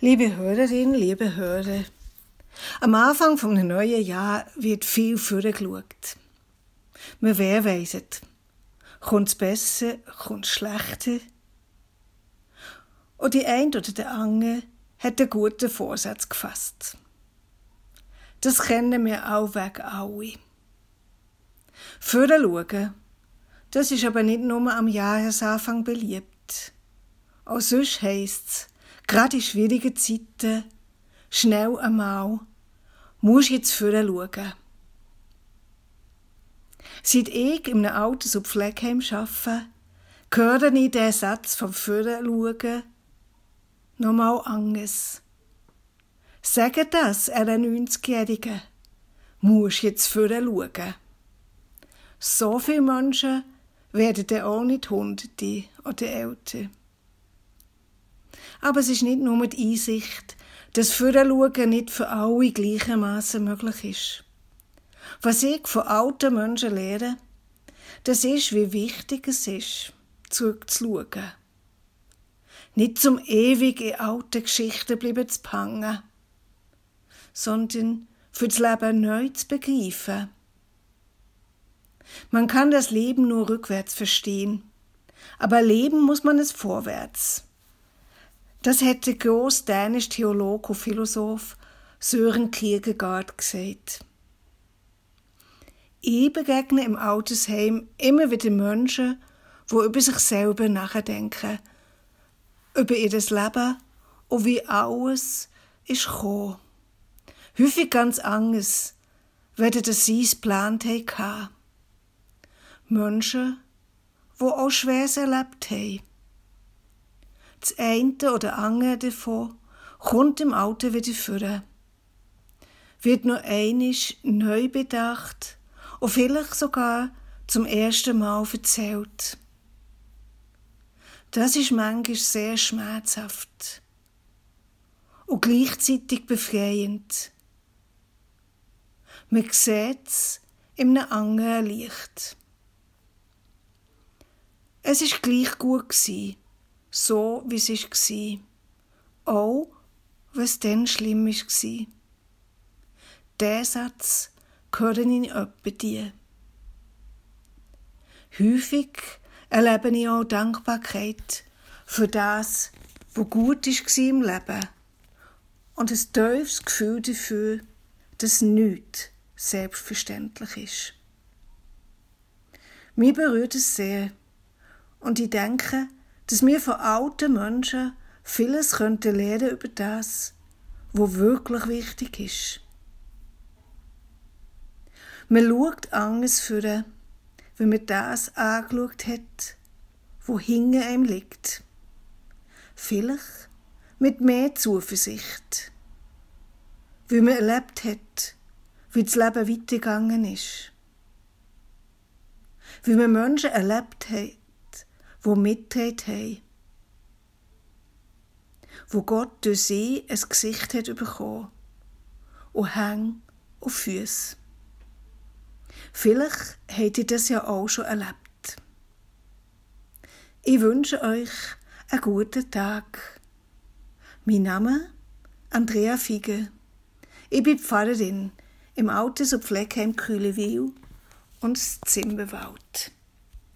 Liebe Hörerinnen, liebe Hörer, am Anfang einem neuen Jahr wird viel vorgeschaut. Man wer weiss Kommt es besser, kommt es schlechter? Und die ein oder der andere hat einen guten Vorsatz gefasst. Das kennen wir auch weg alle. Vorher schauen, das ist aber nicht nur am Jahresanfang beliebt. Auch sonst heisst's, Gerade in schwierigen Zeiten, schnell einmal, musst du jetzt vorher schauen. Seit ich in einem Alters- und Pflegeheim arbeite, höre ich diesen Satz vom Vorher schauen nochmal anders. Sagen das einer 90-Jährigen, musst jetzt vorher schauen. So viele Menschen werden dann auch nicht Hunderte oder älter. Aber es ist nicht nur die Einsicht, dass Vorausschauen nicht für alle gleichermaßen möglich ist. Was ich von alten Menschen lehre, das ist, wie wichtig es ist, zurückzuschauen. Nicht zum ewig in alten Geschichten bleiben zu pangen, sondern für das Leben neu zu begreifen. Man kann das Leben nur rückwärts verstehen, aber leben muss man es vorwärts. Das hätte groß dänisch Theolog und Philosoph Sören Kierkegaard gesagt. Ich begegne im Altersheim immer wieder Menschen, die über sich selber nachdenken, über ihr Leben und wie alles ist gekommen. Häufig ganz anders, wenn das sie es geplant haben. Menschen, die auch Schweres erlebt haben das eine oder andere davon kommt im Alter wieder vor. Wird nur einisch neu bedacht und vielleicht sogar zum ersten Mal erzählt. Das ist manchmal sehr schmerzhaft und gleichzeitig befreiend. Man sieht es in einem anderen Licht. Es ist gleich gut gewesen so wie es war. Auch was dann schlimm war. Der Satz gehört in öppe die. Häufig erlebe ich auch Dankbarkeit für das, was gut war im Leben und ein tiefes Gefühl dafür, dass nichts selbstverständlich ist. Mir berührt es sehr und ich denke, dass wir von alten Menschen vieles könnten lernen über das, wo wirklich wichtig ist. Man schaut anders für, wenn man das angeschaut hat, wo hinter einem liegt. Vielleicht mit mehr Zuversicht, wie man erlebt hat, wie das Leben weitergegangen ist. Wie man Menschen erlebt hat, wo mitgetragen haben. Wo Gott durch sie ein Gesicht hat bekommen und Hänge und Füße. Vielleicht habt ihr das ja auch schon erlebt. Ich wünsche euch einen guten Tag. Mein Name Andrea Fiege. Ich bin Pfarrerin im Alters- und Pflegeheim Kühlewil und Zimmerwald.